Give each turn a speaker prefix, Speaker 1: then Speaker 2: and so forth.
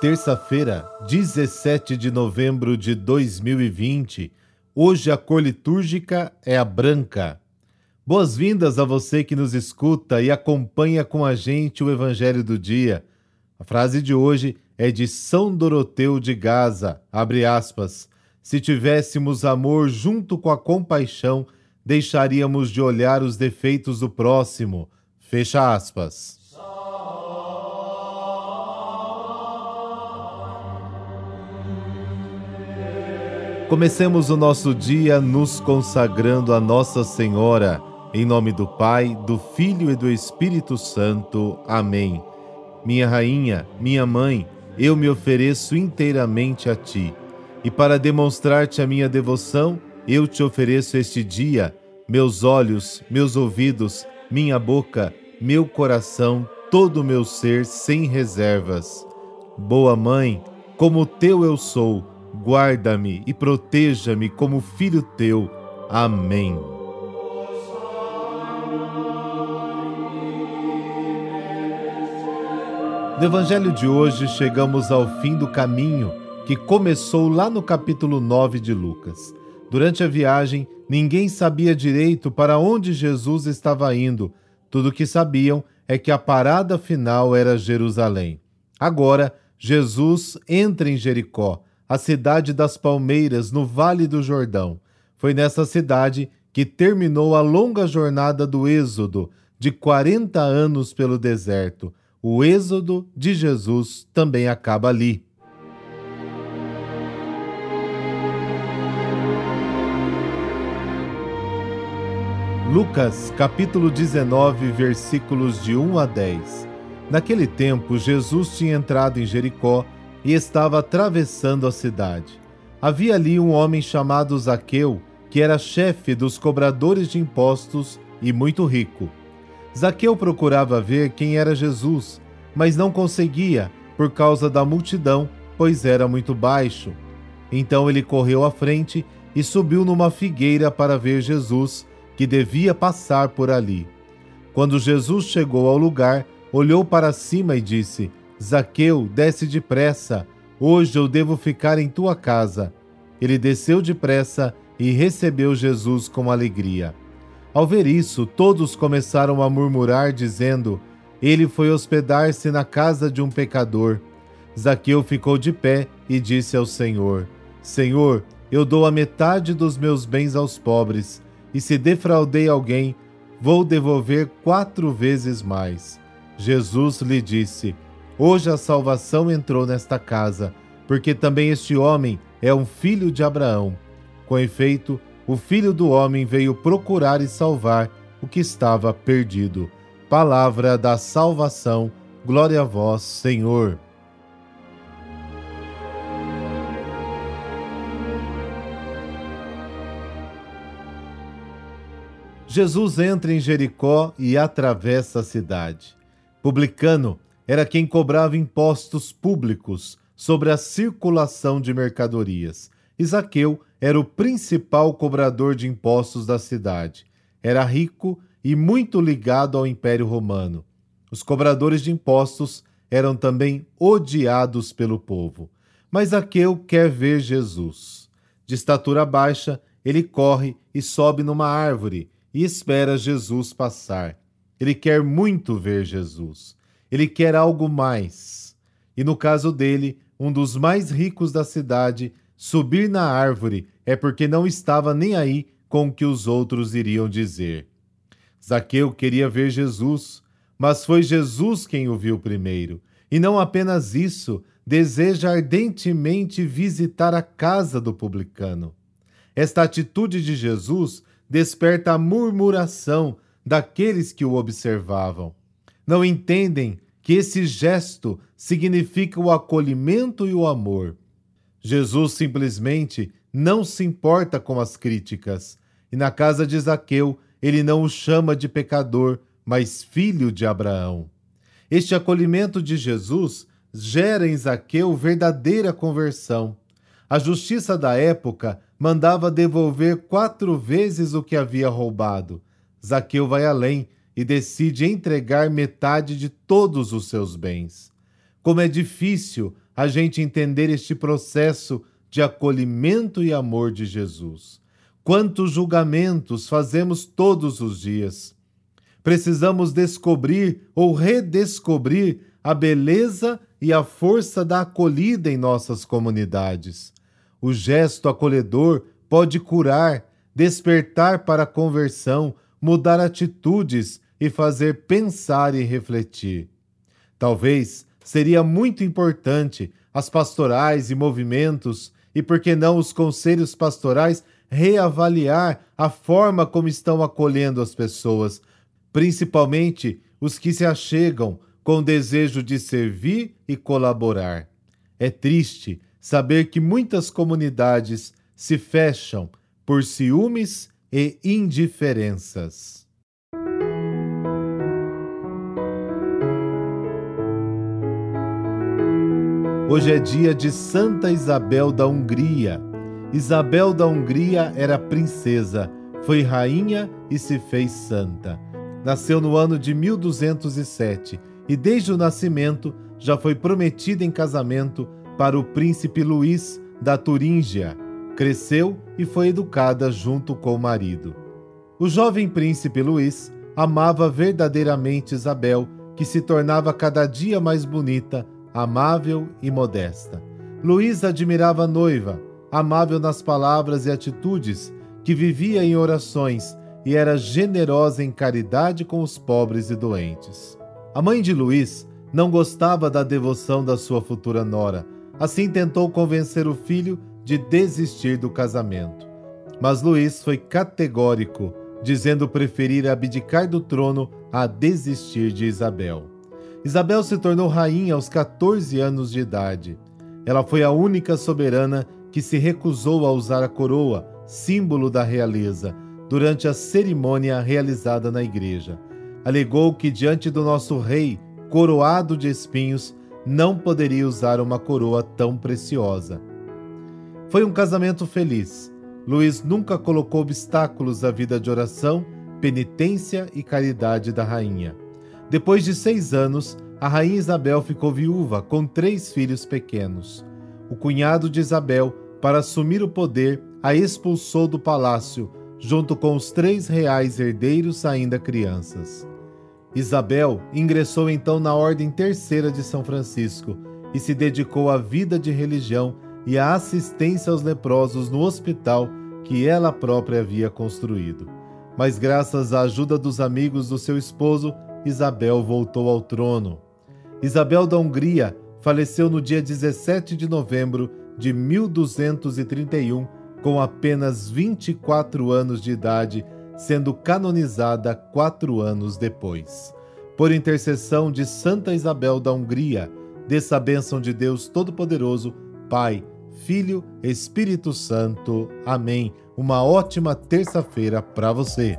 Speaker 1: Terça-feira, 17 de novembro de 2020. Hoje a cor litúrgica é a branca. Boas-vindas a você que nos escuta e acompanha com a gente o Evangelho do Dia. A frase de hoje é de São Doroteu de Gaza, abre aspas. Se tivéssemos amor junto com a compaixão, deixaríamos de olhar os defeitos do próximo. Fecha aspas. Comecemos o nosso dia nos consagrando a Nossa Senhora, em nome do Pai, do Filho e do Espírito Santo. Amém. Minha Rainha, minha Mãe, eu me ofereço inteiramente a Ti. E para demonstrar-te a minha devoção, eu te ofereço este dia meus olhos, meus ouvidos, minha boca, meu coração, todo o meu ser sem reservas. Boa Mãe, como teu eu sou guarda-me e proteja-me como filho teu. Amém. No Evangelho de hoje, chegamos ao fim do caminho que começou lá no capítulo 9 de Lucas. Durante a viagem, ninguém sabia direito para onde Jesus estava indo. Tudo o que sabiam é que a parada final era Jerusalém. Agora, Jesus entra em Jericó a cidade das palmeiras, no Vale do Jordão. Foi nessa cidade que terminou a longa jornada do Êxodo, de 40 anos pelo deserto. O Êxodo de Jesus também acaba ali. Lucas, capítulo 19, versículos de 1 a 10. Naquele tempo, Jesus tinha entrado em Jericó e estava atravessando a cidade. Havia ali um homem chamado Zaqueu, que era chefe dos cobradores de impostos e muito rico. Zaqueu procurava ver quem era Jesus, mas não conseguia por causa da multidão, pois era muito baixo. Então ele correu à frente e subiu numa figueira para ver Jesus, que devia passar por ali. Quando Jesus chegou ao lugar, olhou para cima e disse: Zaqueu, desce depressa, hoje eu devo ficar em tua casa. Ele desceu depressa e recebeu Jesus com alegria. Ao ver isso, todos começaram a murmurar, dizendo: Ele foi hospedar-se na casa de um pecador. Zaqueu ficou de pé e disse ao Senhor: Senhor, eu dou a metade dos meus bens aos pobres, e se defraudei alguém, vou devolver quatro vezes mais. Jesus lhe disse: Hoje a salvação entrou nesta casa, porque também este homem é um filho de Abraão. Com efeito, o filho do homem veio procurar e salvar o que estava perdido. Palavra da salvação, glória a vós, Senhor. Jesus entra em Jericó e atravessa a cidade. Publicano era quem cobrava impostos públicos sobre a circulação de mercadorias. Isaqueu era o principal cobrador de impostos da cidade. Era rico e muito ligado ao Império Romano. Os cobradores de impostos eram também odiados pelo povo. Mas Zaqueu quer ver Jesus. De estatura baixa, ele corre e sobe numa árvore e espera Jesus passar. Ele quer muito ver Jesus. Ele quer algo mais. E no caso dele, um dos mais ricos da cidade, subir na árvore é porque não estava nem aí com o que os outros iriam dizer. Zaqueu queria ver Jesus, mas foi Jesus quem o viu primeiro. E não apenas isso, deseja ardentemente visitar a casa do publicano. Esta atitude de Jesus desperta a murmuração daqueles que o observavam não entendem que esse gesto significa o acolhimento e o amor. Jesus simplesmente não se importa com as críticas, e na casa de Zaqueu ele não o chama de pecador, mas filho de Abraão. Este acolhimento de Jesus gera em Zaqueu verdadeira conversão. A justiça da época mandava devolver quatro vezes o que havia roubado. Zaqueu vai além e decide entregar metade de todos os seus bens. Como é difícil a gente entender este processo de acolhimento e amor de Jesus. Quantos julgamentos fazemos todos os dias? Precisamos descobrir ou redescobrir a beleza e a força da acolhida em nossas comunidades. O gesto acolhedor pode curar, despertar para a conversão, mudar atitudes e fazer pensar e refletir. Talvez seria muito importante as pastorais e movimentos, e por que não os conselhos pastorais, reavaliar a forma como estão acolhendo as pessoas, principalmente os que se achegam com desejo de servir e colaborar. É triste saber que muitas comunidades se fecham por ciúmes e indiferenças. Hoje é dia de Santa Isabel da Hungria. Isabel da Hungria era princesa, foi rainha e se fez santa. Nasceu no ano de 1207 e, desde o nascimento, já foi prometida em casamento para o príncipe Luís da Turíngia. Cresceu e foi educada junto com o marido. O jovem príncipe Luís amava verdadeiramente Isabel, que se tornava cada dia mais bonita amável e modesta. Luís admirava a noiva, amável nas palavras e atitudes, que vivia em orações e era generosa em caridade com os pobres e doentes. A mãe de Luís não gostava da devoção da sua futura nora, assim tentou convencer o filho de desistir do casamento. Mas Luís foi categórico, dizendo preferir abdicar do trono a desistir de Isabel. Isabel se tornou rainha aos 14 anos de idade. Ela foi a única soberana que se recusou a usar a coroa, símbolo da realeza, durante a cerimônia realizada na igreja. Alegou que diante do nosso rei, coroado de espinhos, não poderia usar uma coroa tão preciosa. Foi um casamento feliz. Luiz nunca colocou obstáculos à vida de oração, penitência e caridade da rainha. Depois de seis anos, a rainha Isabel ficou viúva com três filhos pequenos. O cunhado de Isabel, para assumir o poder, a expulsou do palácio, junto com os três reais herdeiros ainda crianças. Isabel ingressou então na Ordem Terceira de São Francisco e se dedicou à vida de religião e à assistência aos leprosos no hospital que ela própria havia construído. Mas, graças à ajuda dos amigos do seu esposo, Isabel voltou ao trono. Isabel da Hungria faleceu no dia 17 de novembro de 1231, com apenas 24 anos de idade, sendo canonizada quatro anos depois. Por intercessão de Santa Isabel da Hungria, dessa a bênção de Deus Todo-Poderoso, Pai, Filho, Espírito Santo. Amém. Uma ótima terça-feira para você.